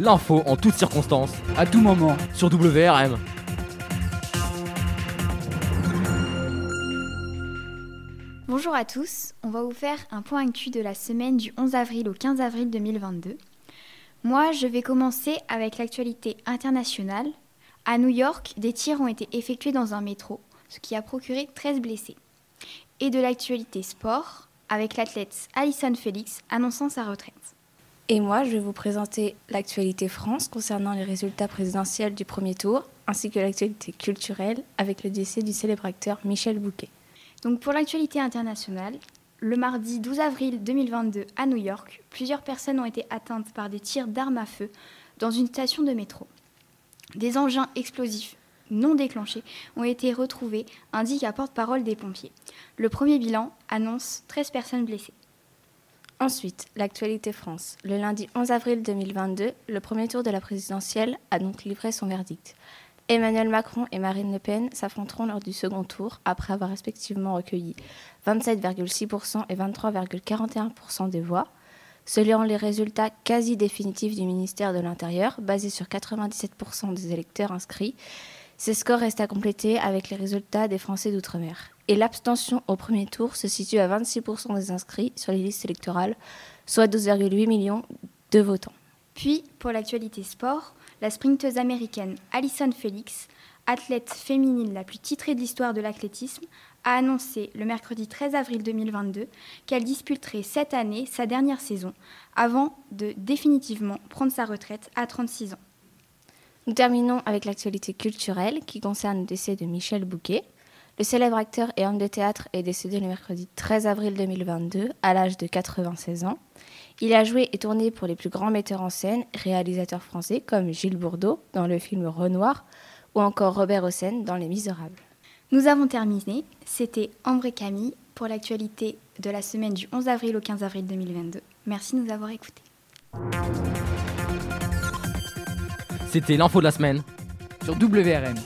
L'info en toutes circonstances. À tout moment. Sur WRM. Bonjour à tous, on va vous faire un point actu de la semaine du 11 avril au 15 avril 2022. Moi, je vais commencer avec l'actualité internationale. À New York, des tirs ont été effectués dans un métro, ce qui a procuré 13 blessés. Et de l'actualité sport, avec l'athlète Alison Félix annonçant sa retraite. Et moi, je vais vous présenter l'actualité France concernant les résultats présidentiels du premier tour, ainsi que l'actualité culturelle avec le décès du célèbre acteur Michel Bouquet. Donc pour l'actualité internationale, le mardi 12 avril 2022 à New York, plusieurs personnes ont été atteintes par des tirs d'armes à feu dans une station de métro. Des engins explosifs non déclenchés ont été retrouvés, indique un porte-parole des pompiers. Le premier bilan annonce 13 personnes blessées. Ensuite, l'actualité France. Le lundi 11 avril 2022, le premier tour de la présidentielle a donc livré son verdict. Emmanuel Macron et Marine Le Pen s'affronteront lors du second tour après avoir respectivement recueilli 27,6% et 23,41% des voix. Selon les résultats quasi définitifs du ministère de l'Intérieur, basés sur 97% des électeurs inscrits, ces scores restent à compléter avec les résultats des Français d'outre-mer. Et l'abstention au premier tour se situe à 26% des inscrits sur les listes électorales, soit 12,8 millions de votants. Puis, pour l'actualité sport, la sprinteuse américaine Alison Felix, athlète féminine la plus titrée de l'histoire de l'athlétisme, a annoncé le mercredi 13 avril 2022 qu'elle disputerait cette année sa dernière saison, avant de définitivement prendre sa retraite à 36 ans. Nous terminons avec l'actualité culturelle qui concerne le décès de Michel Bouquet. Le célèbre acteur et homme de théâtre est décédé le mercredi 13 avril 2022 à l'âge de 96 ans. Il a joué et tourné pour les plus grands metteurs en scène, réalisateurs français comme Gilles Bourdeau dans le film Renoir ou encore Robert Hossein dans Les Misérables. Nous avons terminé. C'était Ambre et Camille pour l'actualité de la semaine du 11 avril au 15 avril 2022. Merci de nous avoir écoutés. C'était l'info de la semaine. Sur WRM